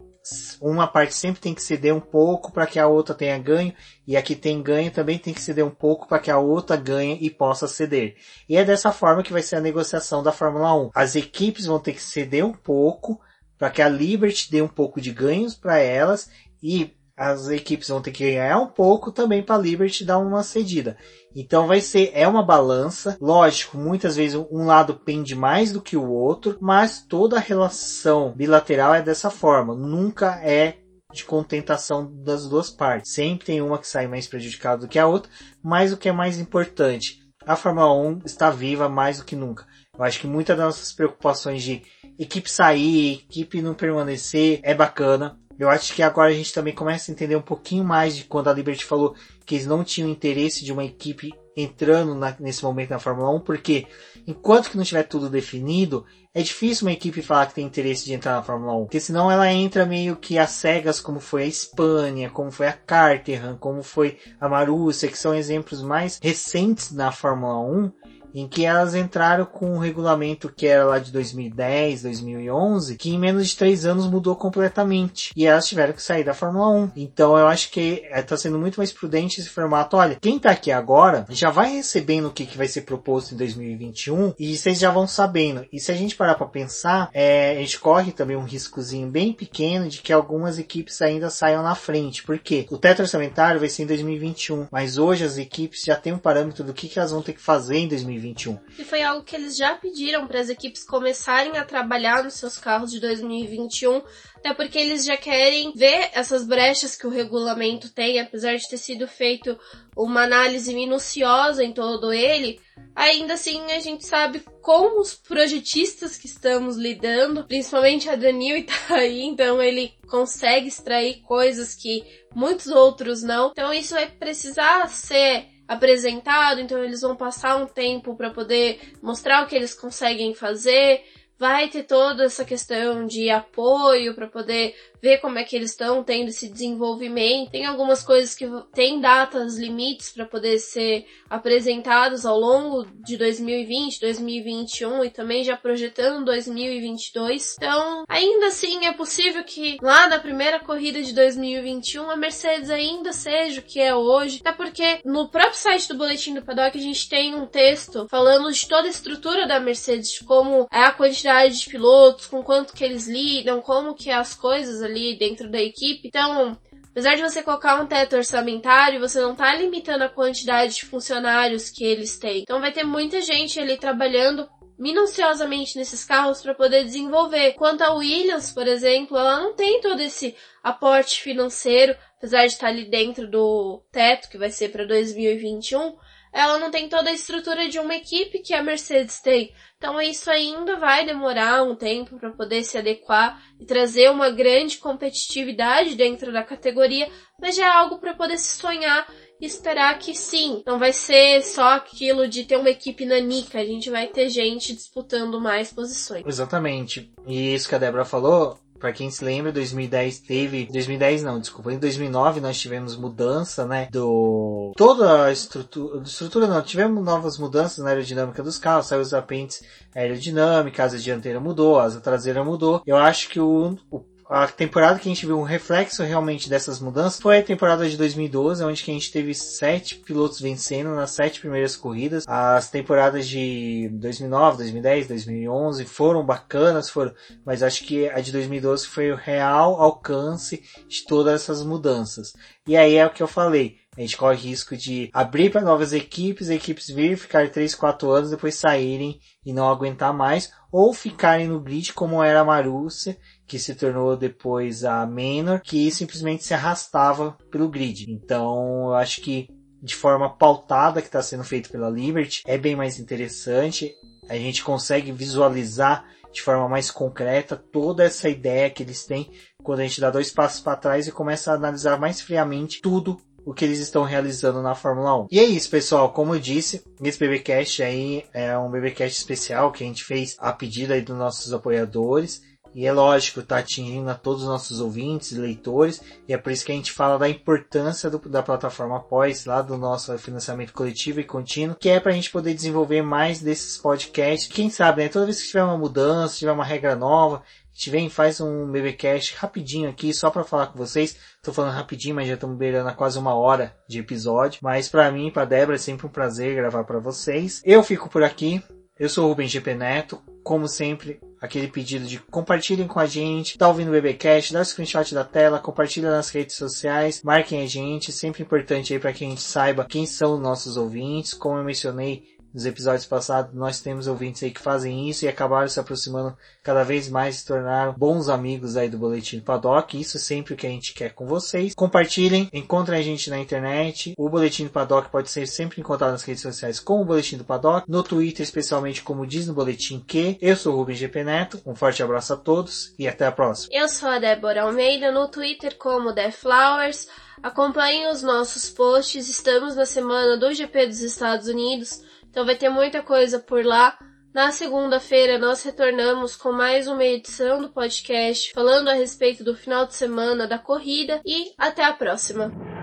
uma parte sempre tem que ceder um pouco para que a outra tenha ganho, e a que tem ganho também tem que ceder um pouco para que a outra ganhe e possa ceder. E é dessa forma que vai ser a negociação da Fórmula 1. As equipes vão ter que ceder um pouco para que a Liberty dê um pouco de ganhos para elas e as equipes vão ter que ganhar um pouco também para a Liberty dar uma cedida. Então vai ser, é uma balança. Lógico, muitas vezes um lado pende mais do que o outro, mas toda a relação bilateral é dessa forma. Nunca é de contentação das duas partes. Sempre tem uma que sai mais prejudicada do que a outra, mas o que é mais importante, a Fórmula 1 está viva mais do que nunca. Eu acho que muitas das nossas preocupações de equipe sair, equipe não permanecer, é bacana. Eu acho que agora a gente também começa a entender um pouquinho mais de quando a Liberty falou que eles não tinham interesse de uma equipe entrando na, nesse momento na Fórmula 1, porque enquanto que não tiver tudo definido, é difícil uma equipe falar que tem interesse de entrar na Fórmula 1, porque senão ela entra meio que às cegas, como foi a Espanha, como foi a Caterham, como foi a Marussia, que são exemplos mais recentes na Fórmula 1, em que elas entraram com um regulamento que era lá de 2010, 2011, que em menos de três anos mudou completamente. E elas tiveram que sair da Fórmula 1. Então eu acho que está sendo muito mais prudente esse formato. Olha, quem está aqui agora já vai recebendo o que, que vai ser proposto em 2021 e vocês já vão sabendo. E se a gente parar para pensar, é, a gente corre também um riscozinho bem pequeno de que algumas equipes ainda saiam na frente. Por quê? O teto orçamentário vai ser em 2021, mas hoje as equipes já têm um parâmetro do que, que elas vão ter que fazer em 2021. 2021. E foi algo que eles já pediram para as equipes começarem a trabalhar nos seus carros de 2021, até porque eles já querem ver essas brechas que o regulamento tem, apesar de ter sido feito uma análise minuciosa em todo ele, ainda assim a gente sabe como os projetistas que estamos lidando, principalmente a Danil tá aí, então ele consegue extrair coisas que muitos outros não. Então isso vai precisar ser apresentado, então eles vão passar um tempo para poder mostrar o que eles conseguem fazer, vai ter toda essa questão de apoio para poder ver como é que eles estão tendo esse desenvolvimento. Tem algumas coisas que tem datas limites para poder ser apresentados ao longo de 2020, 2021 e também já projetando 2022. Então, ainda assim é possível que lá na primeira corrida de 2021 a Mercedes ainda seja o que é hoje, até porque no próprio site do boletim do paddock a gente tem um texto falando de toda a estrutura da Mercedes, de como é a quantidade de pilotos, com quanto que eles lidam, como que é as coisas ali dentro da equipe. Então, apesar de você colocar um teto orçamentário, você não está limitando a quantidade de funcionários que eles têm. Então vai ter muita gente ali trabalhando minuciosamente nesses carros para poder desenvolver. Quanto a Williams, por exemplo, ela não tem todo esse aporte financeiro, apesar de estar ali dentro do teto que vai ser para 2021, ela não tem toda a estrutura de uma equipe que a Mercedes tem. Então isso ainda vai demorar um tempo para poder se adequar e trazer uma grande competitividade dentro da categoria, mas já é algo para poder se sonhar e esperar que sim, não vai ser só aquilo de ter uma equipe nanica, a gente vai ter gente disputando mais posições. Exatamente. E isso que a Débora falou, para quem se lembra, 2010 teve, 2010 não, desculpa, em 2009 nós tivemos mudança, né, do toda a estrutura, estrutura não, tivemos novas mudanças na aerodinâmica dos carros, saiu os apêndices aerodinâmica, a asa dianteira mudou, a asa traseira mudou. Eu acho que o, o a temporada que a gente viu um reflexo realmente dessas mudanças foi a temporada de 2012, onde a gente teve sete pilotos vencendo nas sete primeiras corridas. As temporadas de 2009, 2010, 2011 foram bacanas, foram, mas acho que a de 2012 foi o real alcance de todas essas mudanças. E aí é o que eu falei. A gente corre risco de abrir para novas equipes, equipes vir, ficar 3, 4 anos, depois saírem e não aguentar mais, ou ficarem no grid como era a Marúcia, que se tornou depois a Manor, que simplesmente se arrastava pelo grid. Então, eu acho que de forma pautada que está sendo feito pela Liberty é bem mais interessante. A gente consegue visualizar de forma mais concreta toda essa ideia que eles têm quando a gente dá dois passos para trás e começa a analisar mais friamente tudo o que eles estão realizando na Fórmula 1. E é isso, pessoal. Como eu disse, esse BBcast aí é um BBcast especial que a gente fez a pedido aí dos nossos apoiadores. E é lógico, está atingindo a todos os nossos ouvintes leitores, e é por isso que a gente fala da importância do, da plataforma Após, lá do nosso financiamento coletivo e contínuo, que é para a gente poder desenvolver mais desses podcasts. Quem sabe, né? Toda vez que tiver uma mudança, tiver uma regra nova, a gente vem faz um BBcast rapidinho aqui, só para falar com vocês. Tô falando rapidinho, mas já estamos beirando a quase uma hora de episódio. Mas para mim, para Débora, é sempre um prazer gravar para vocês. Eu fico por aqui. Eu sou o Rubens GP Neto. Como sempre, aquele pedido de compartilhem com a gente, tá ouvindo o BBcast, dá o screenshot da tela, compartilha nas redes sociais, marquem a gente, sempre importante aí para que a gente saiba quem são nossos ouvintes, como eu mencionei, nos episódios passados, nós temos ouvintes aí que fazem isso e acabaram se aproximando cada vez mais, se tornaram bons amigos aí do Boletim Paddock. Isso é sempre o que a gente quer com vocês. Compartilhem, encontrem a gente na internet. O Boletim do Paddock pode ser sempre encontrado nas redes sociais como o Boletim do Paddock, no Twitter, especialmente como diz no Boletim que. Eu sou o Rubens GP Neto, um forte abraço a todos e até a próxima. Eu sou a Débora Almeida, no Twitter como The Flowers. Acompanhem os nossos posts, estamos na semana do GP dos Estados Unidos. Então vai ter muita coisa por lá. Na segunda-feira nós retornamos com mais uma edição do podcast falando a respeito do final de semana da corrida e até a próxima.